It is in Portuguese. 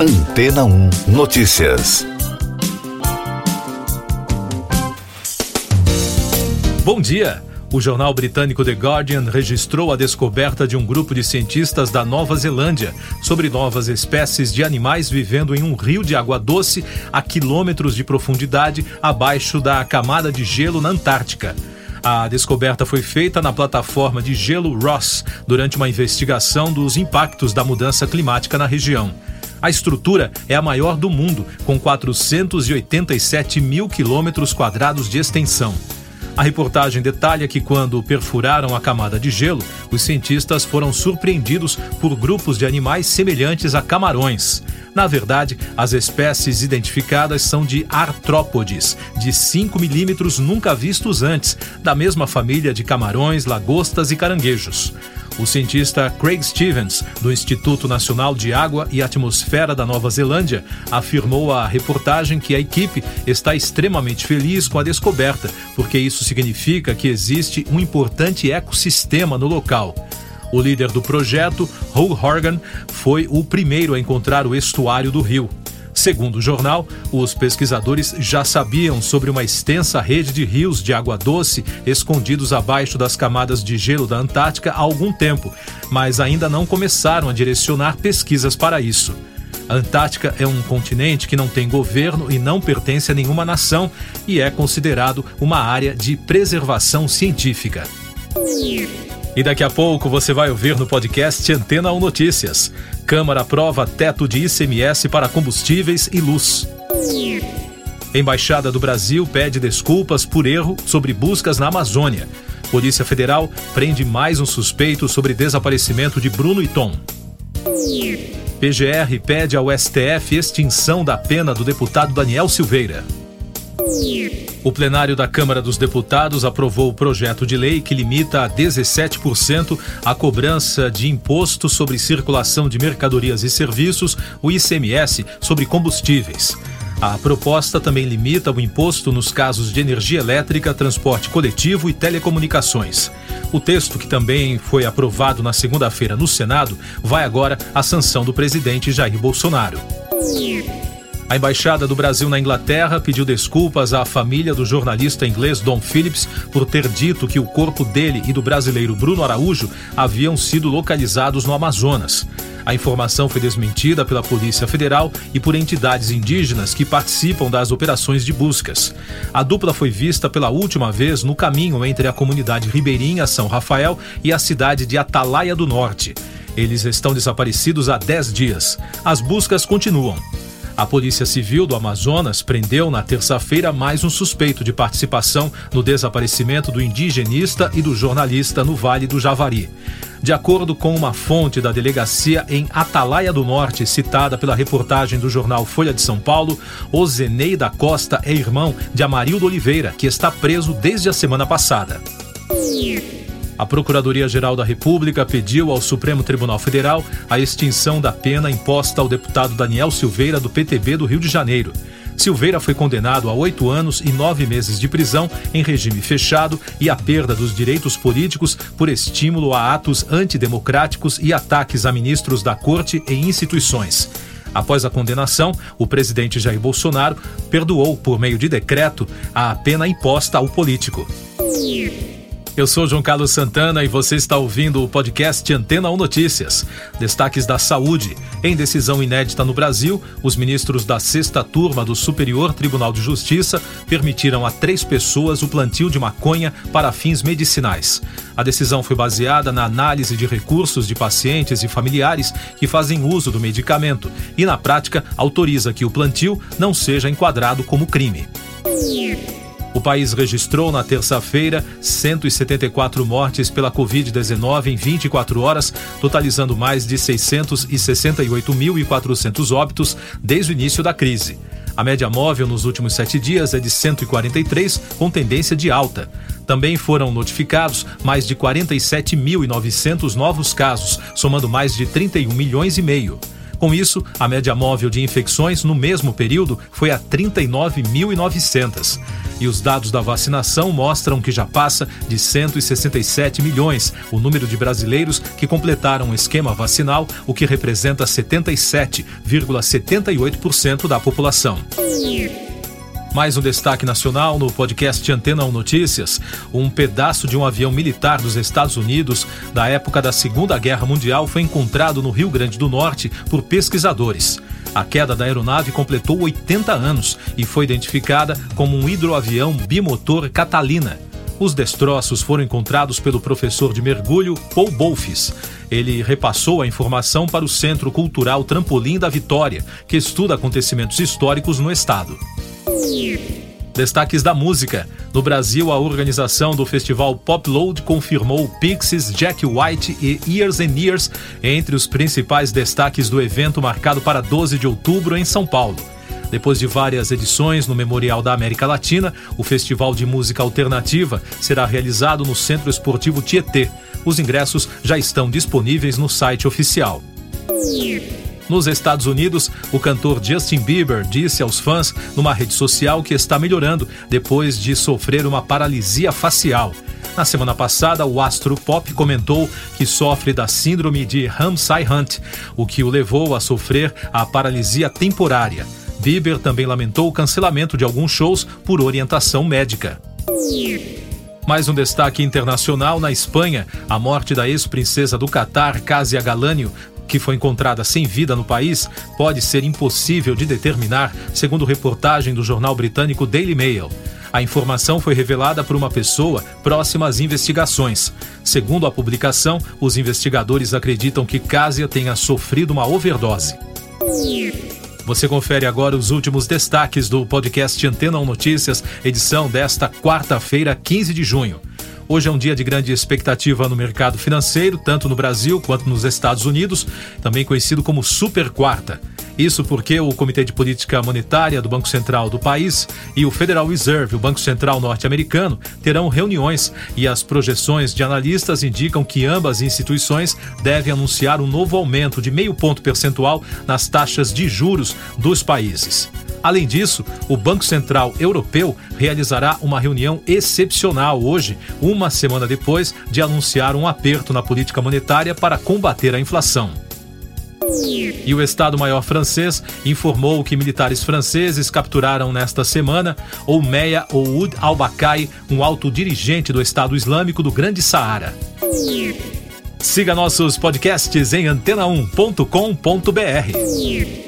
Antena 1 Notícias. Bom dia. O jornal britânico The Guardian registrou a descoberta de um grupo de cientistas da Nova Zelândia sobre novas espécies de animais vivendo em um rio de água doce a quilômetros de profundidade abaixo da camada de gelo na Antártica. A descoberta foi feita na plataforma de gelo Ross durante uma investigação dos impactos da mudança climática na região. A estrutura é a maior do mundo, com 487 mil quilômetros quadrados de extensão. A reportagem detalha que, quando perfuraram a camada de gelo, os cientistas foram surpreendidos por grupos de animais semelhantes a camarões. Na verdade, as espécies identificadas são de artrópodes, de 5 milímetros nunca vistos antes, da mesma família de camarões, lagostas e caranguejos. O cientista Craig Stevens, do Instituto Nacional de Água e Atmosfera da Nova Zelândia, afirmou à reportagem que a equipe está extremamente feliz com a descoberta, porque isso significa que existe um importante ecossistema no local. O líder do projeto, Hugh Horgan, foi o primeiro a encontrar o estuário do rio. Segundo o jornal, os pesquisadores já sabiam sobre uma extensa rede de rios de água doce escondidos abaixo das camadas de gelo da Antártica há algum tempo, mas ainda não começaram a direcionar pesquisas para isso. A Antártica é um continente que não tem governo e não pertence a nenhuma nação e é considerado uma área de preservação científica. E daqui a pouco você vai ouvir no podcast Antena 1 Notícias. Câmara aprova teto de ICMS para combustíveis e luz. Embaixada do Brasil pede desculpas por erro sobre buscas na Amazônia. Polícia Federal prende mais um suspeito sobre desaparecimento de Bruno Iton. PGR pede ao STF extinção da pena do deputado Daniel Silveira. O plenário da Câmara dos Deputados aprovou o projeto de lei que limita a 17% a cobrança de imposto sobre circulação de mercadorias e serviços, o ICMS, sobre combustíveis. A proposta também limita o imposto nos casos de energia elétrica, transporte coletivo e telecomunicações. O texto, que também foi aprovado na segunda-feira no Senado, vai agora à sanção do presidente Jair Bolsonaro. A Embaixada do Brasil na Inglaterra pediu desculpas à família do jornalista inglês Don Phillips por ter dito que o corpo dele e do brasileiro Bruno Araújo haviam sido localizados no Amazonas. A informação foi desmentida pela Polícia Federal e por entidades indígenas que participam das operações de buscas. A dupla foi vista pela última vez no caminho entre a comunidade ribeirinha São Rafael e a cidade de Atalaia do Norte. Eles estão desaparecidos há 10 dias. As buscas continuam. A Polícia Civil do Amazonas prendeu na terça-feira mais um suspeito de participação no desaparecimento do indigenista e do jornalista no Vale do Javari. De acordo com uma fonte da delegacia em Atalaia do Norte, citada pela reportagem do jornal Folha de São Paulo, Ozenei da Costa é irmão de Amarildo Oliveira, que está preso desde a semana passada. A Procuradoria-Geral da República pediu ao Supremo Tribunal Federal a extinção da pena imposta ao deputado Daniel Silveira, do PTB do Rio de Janeiro. Silveira foi condenado a oito anos e nove meses de prisão em regime fechado e a perda dos direitos políticos por estímulo a atos antidemocráticos e ataques a ministros da corte e instituições. Após a condenação, o presidente Jair Bolsonaro perdoou, por meio de decreto, a pena imposta ao político. Eu sou João Carlos Santana e você está ouvindo o podcast Antena 1 Notícias. Destaques da saúde. Em decisão inédita no Brasil, os ministros da sexta turma do Superior Tribunal de Justiça permitiram a três pessoas o plantio de maconha para fins medicinais. A decisão foi baseada na análise de recursos de pacientes e familiares que fazem uso do medicamento e, na prática, autoriza que o plantio não seja enquadrado como crime. O país registrou na terça-feira 174 mortes pela Covid-19 em 24 horas, totalizando mais de 668.400 óbitos desde o início da crise. A média móvel nos últimos sete dias é de 143, com tendência de alta. Também foram notificados mais de 47.900 novos casos, somando mais de 31 milhões e meio. Com isso, a média móvel de infecções no mesmo período foi a 39.900. E os dados da vacinação mostram que já passa de 167 milhões o número de brasileiros que completaram o esquema vacinal, o que representa 77,78% da população. Mais um destaque nacional no podcast Antena 1 Notícias. Um pedaço de um avião militar dos Estados Unidos da época da Segunda Guerra Mundial foi encontrado no Rio Grande do Norte por pesquisadores. A queda da aeronave completou 80 anos e foi identificada como um hidroavião bimotor Catalina. Os destroços foram encontrados pelo professor de mergulho Paul Bolfis. Ele repassou a informação para o Centro Cultural Trampolim da Vitória, que estuda acontecimentos históricos no estado. Destaques da música. No Brasil, a organização do festival Pop Load confirmou Pixies, Jack White e Years and Years entre os principais destaques do evento marcado para 12 de outubro em São Paulo. Depois de várias edições no Memorial da América Latina, o Festival de Música Alternativa será realizado no Centro Esportivo Tietê. Os ingressos já estão disponíveis no site oficial. Nos Estados Unidos, o cantor Justin Bieber disse aos fãs numa rede social que está melhorando depois de sofrer uma paralisia facial. Na semana passada, o astro pop comentou que sofre da síndrome de Ramsay-Hunt, o que o levou a sofrer a paralisia temporária. Bieber também lamentou o cancelamento de alguns shows por orientação médica. Mais um destaque internacional na Espanha: a morte da ex-princesa do Catar, Casia Galânio, que foi encontrada sem vida no país, pode ser impossível de determinar, segundo reportagem do jornal britânico Daily Mail. A informação foi revelada por uma pessoa próxima às investigações. Segundo a publicação, os investigadores acreditam que Casia tenha sofrido uma overdose. Você confere agora os últimos destaques do podcast Antena 1 Notícias, edição desta quarta-feira, 15 de junho. Hoje é um dia de grande expectativa no mercado financeiro, tanto no Brasil quanto nos Estados Unidos, também conhecido como Super Quarta. Isso porque o Comitê de Política Monetária do Banco Central do país e o Federal Reserve, o Banco Central norte-americano, terão reuniões e as projeções de analistas indicam que ambas instituições devem anunciar um novo aumento de meio ponto percentual nas taxas de juros dos países. Além disso, o Banco Central Europeu realizará uma reunião excepcional hoje, uma semana depois de anunciar um aperto na política monetária para combater a inflação. E o Estado-Maior francês informou que militares franceses capturaram nesta semana Oumeya Oud al-Bakai, um alto dirigente do Estado Islâmico do Grande Saara. Siga nossos podcasts em antena1.com.br.